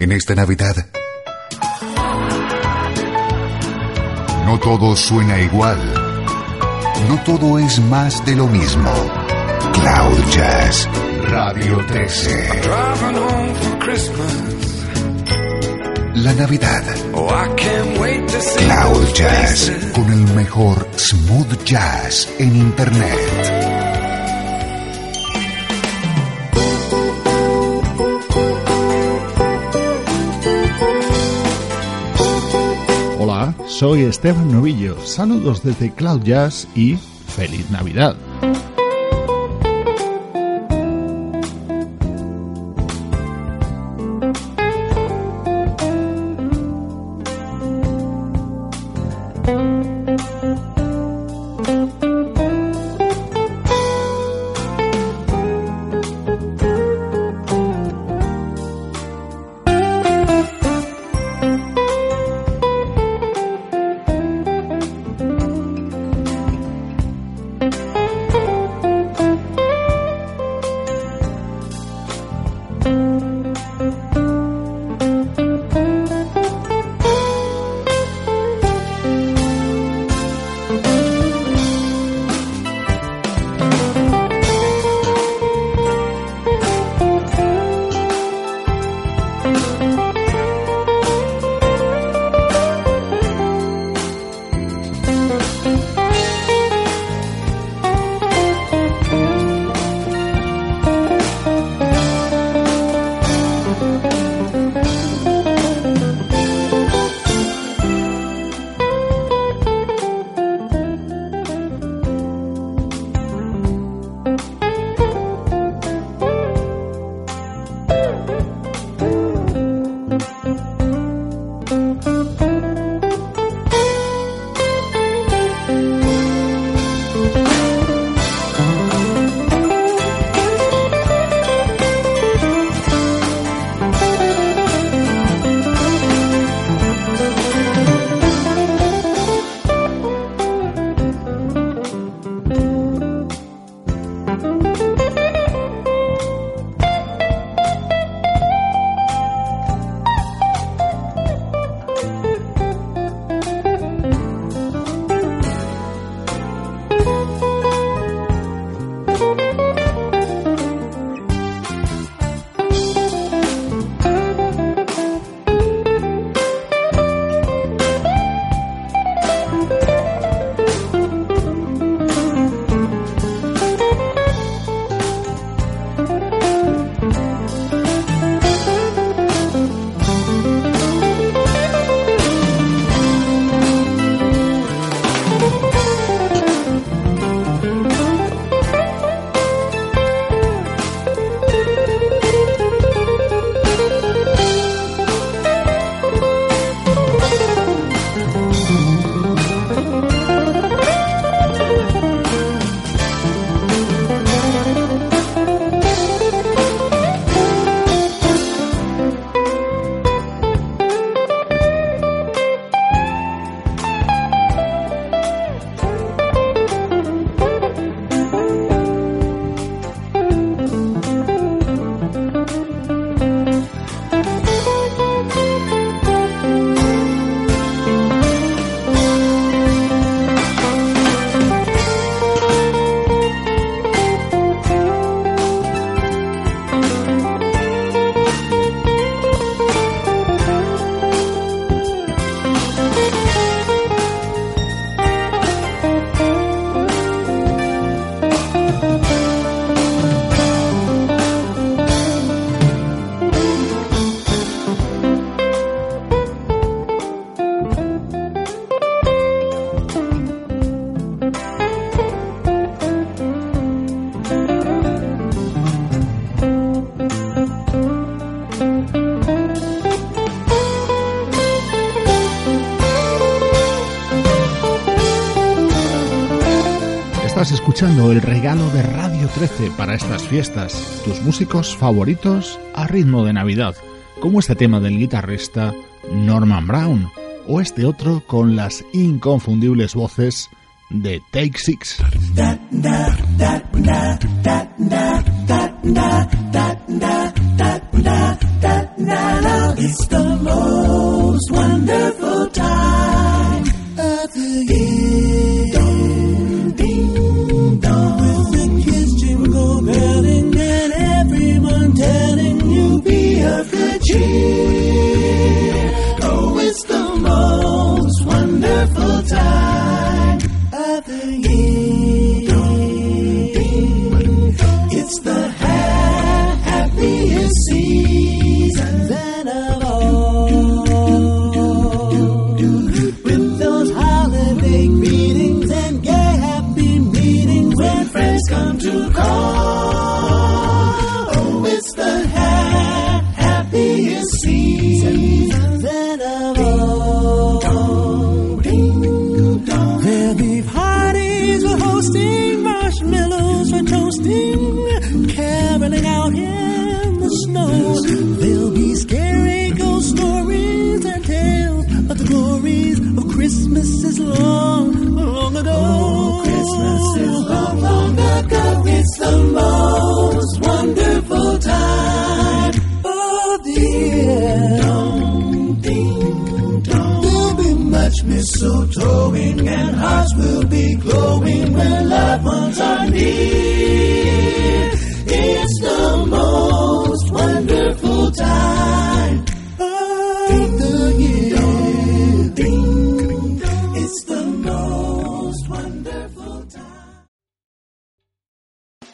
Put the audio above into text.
En esta Navidad, no todo suena igual. No todo es más de lo mismo. Cloud Jazz, Radio 13. La Navidad. Cloud Jazz, con el mejor smooth jazz en Internet. Soy Esteban Novillo. Saludos desde Cloud Jazz y feliz Navidad. Estás escuchando el regalo de Radio 13 para estas fiestas, tus músicos favoritos a ritmo de Navidad, como este tema del guitarrista Norman Brown o este otro con las inconfundibles voces de Take Six. It's the most wonderful time. Of Christmases long, long ago. Oh, Christmas is long, long ago. It's the most wonderful time of the year. Ding, dong. There'll be much mistletoeing and hearts will be glowing when loved ones are near.